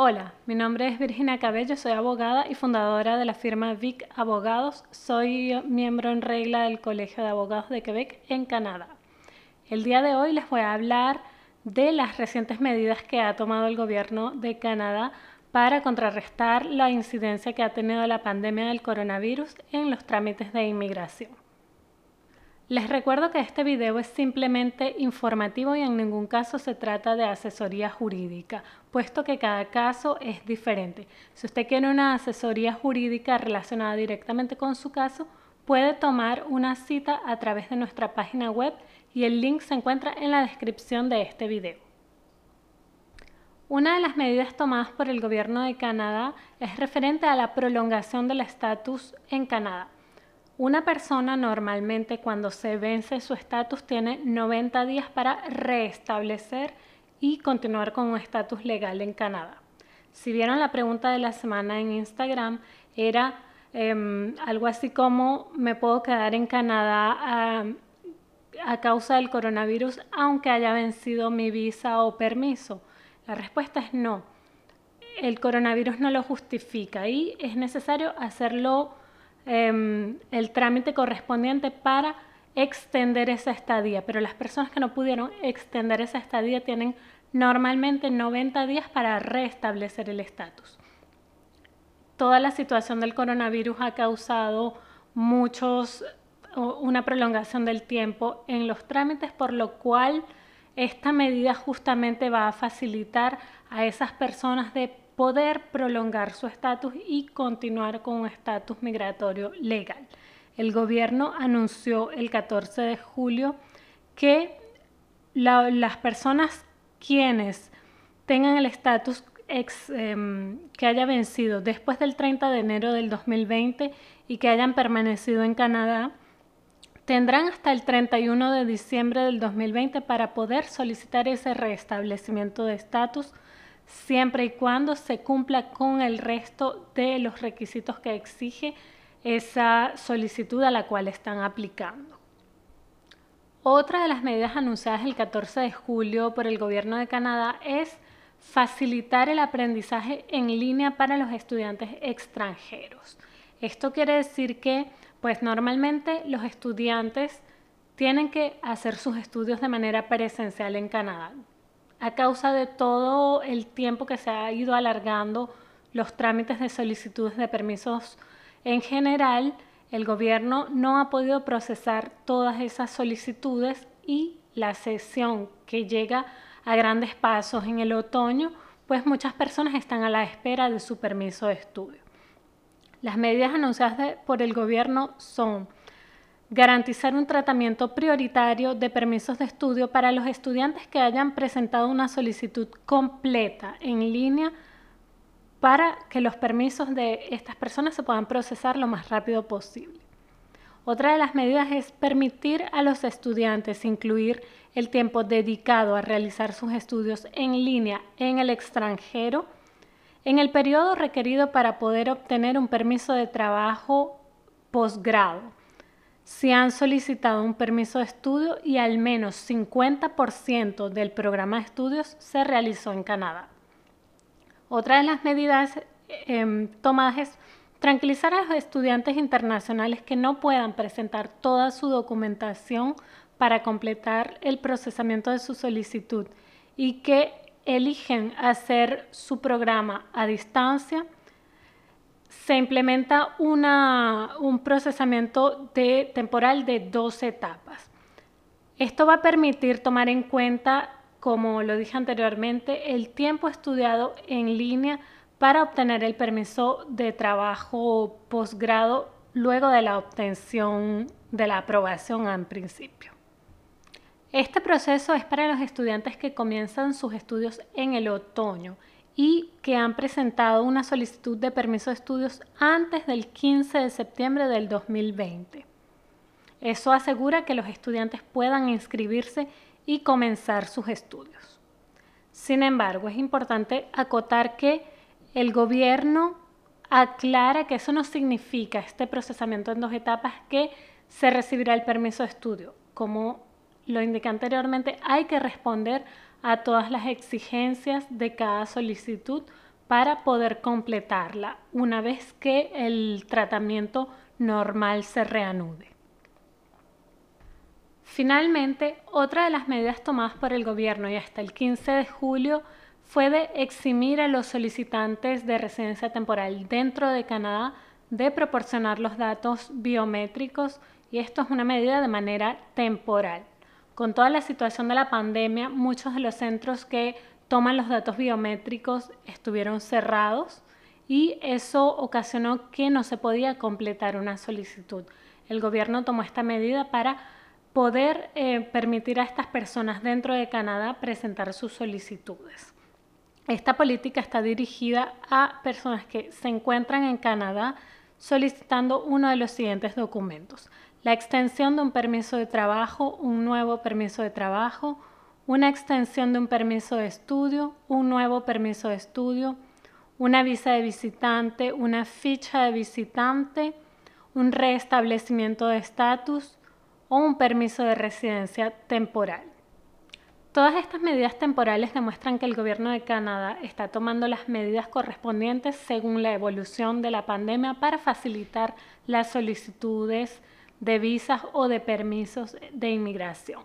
Hola, mi nombre es Virginia Cabello, soy abogada y fundadora de la firma Vic Abogados. Soy miembro en regla del Colegio de Abogados de Quebec en Canadá. El día de hoy les voy a hablar de las recientes medidas que ha tomado el gobierno de Canadá para contrarrestar la incidencia que ha tenido la pandemia del coronavirus en los trámites de inmigración. Les recuerdo que este video es simplemente informativo y en ningún caso se trata de asesoría jurídica, puesto que cada caso es diferente. Si usted quiere una asesoría jurídica relacionada directamente con su caso, puede tomar una cita a través de nuestra página web y el link se encuentra en la descripción de este video. Una de las medidas tomadas por el gobierno de Canadá es referente a la prolongación del estatus en Canadá. Una persona normalmente cuando se vence su estatus tiene 90 días para restablecer y continuar con un estatus legal en Canadá. Si vieron la pregunta de la semana en Instagram, era em, algo así como, ¿me puedo quedar en Canadá a, a causa del coronavirus aunque haya vencido mi visa o permiso? La respuesta es no. El coronavirus no lo justifica y es necesario hacerlo Em, el trámite correspondiente para extender esa estadía, pero las personas que no pudieron extender esa estadía tienen normalmente 90 días para restablecer el estatus. Toda la situación del coronavirus ha causado muchos una prolongación del tiempo en los trámites, por lo cual esta medida justamente va a facilitar a esas personas de poder prolongar su estatus y continuar con un estatus migratorio legal. El gobierno anunció el 14 de julio que las personas quienes tengan el estatus em, que haya vencido después del 30 de enero del 2020 y que hayan permanecido en Canadá, tendrán hasta el 31 de diciembre del 2020 para poder solicitar ese restablecimiento de estatus siempre y cuando se cumpla con el resto de los requisitos que exige esa solicitud a la cual están aplicando. Otra de las medidas anunciadas el 14 de julio por el Gobierno de Canadá es facilitar el aprendizaje en línea para los estudiantes extranjeros. Esto quiere decir que, pues normalmente los estudiantes tienen que hacer sus estudios de manera presencial en Canadá a causa de todo el tiempo que se ha ido alargando los trámites de solicitudes de permisos en general, el gobierno no ha podido procesar todas esas solicitudes y la sesión que llega a grandes pasos en el otoño, pues muchas personas están a la espera de su permiso de estudio. Las medidas anunciadas por el gobierno son garantizar un tratamiento prioritario de permisos de estudio para los estudiantes que hayan presentado una solicitud completa en línea para que los permisos de estas personas se puedan procesar lo más rápido posible. Otra de las medidas es permitir a los estudiantes incluir el tiempo dedicado a realizar sus estudios en línea en el extranjero en el periodo requerido para poder obtener un permiso de trabajo posgrado si han solicitado un permiso de estudio y al menos 50% del programa de estudios se realizó en Canadá. Otra de las medidas em, tomadas es tranquilizar a los estudiantes internacionales que no puedan presentar toda su documentación para completar el procesamiento de su solicitud y que eligen hacer su programa a distancia se implementa un procesamiento temporal de dos etapas. Esto va a permitir tomar en cuenta, como lo dije anteriormente, el tiempo estudiado en línea para obtener el permiso de trabajo posgrado luego de la obtención de la aprobación en principio. Este proceso es para los estudiantes que comienzan sus estudios en el otoño y que han presentado una solicitud de permiso de estudios antes del 15 de septiembre del 2020. Eso asegura que los estudiantes puedan inscribirse y comenzar sus estudios. Sin embargo, es importante acotar que el gobierno aclara que eso no significa este procesamiento en dos etapas que se recibirá el permiso de estudio. Como lo indiqué anteriormente, hay que responder a todas las exigencias de cada solicitud para poder completarla una vez que el tratamiento normal se reanude. Finalmente, otra de las medidas tomadas por el gobierno y hasta el 15 de julio fue de eximir a los solicitantes de residencia temporal dentro de Canadá de proporcionar los datos biométricos y esto es una medida de manera temporal. Con toda la situación de la pandemia, muchos de los centros que toman los datos biométricos estuvieron cerrados y eso ocasionó que no se podía completar una solicitud. El gobierno tomó esta medida para poder eh, permitir a estas personas dentro de Canadá presentar sus solicitudes. Esta política está dirigida a personas que se encuentran en Canadá solicitando uno de los siguientes documentos. La extensión de un permiso de trabajo, un nuevo permiso de trabajo, una extensión de un permiso de estudio, un nuevo permiso de estudio, una visa de visitante, una ficha de visitante, un restablecimiento de estatus o un permiso de residencia temporal. Todas estas medidas temporales demuestran que el gobierno de Canadá está tomando las medidas correspondientes según la evolución de la pandemia para facilitar las solicitudes de visas o de permisos de inmigración.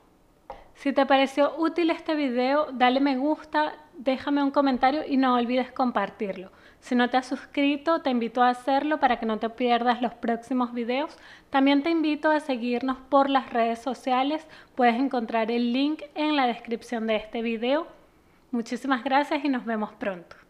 Si te pareció útil este video, dale me gusta, déjame un comentario y no olvides compartirlo. Si no te has suscrito, te invito a hacerlo para que no te pierdas los próximos videos. También te invito a seguirnos por las redes sociales. Puedes encontrar el link en la descripción de este video. Muchísimas gracias y nos vemos pronto.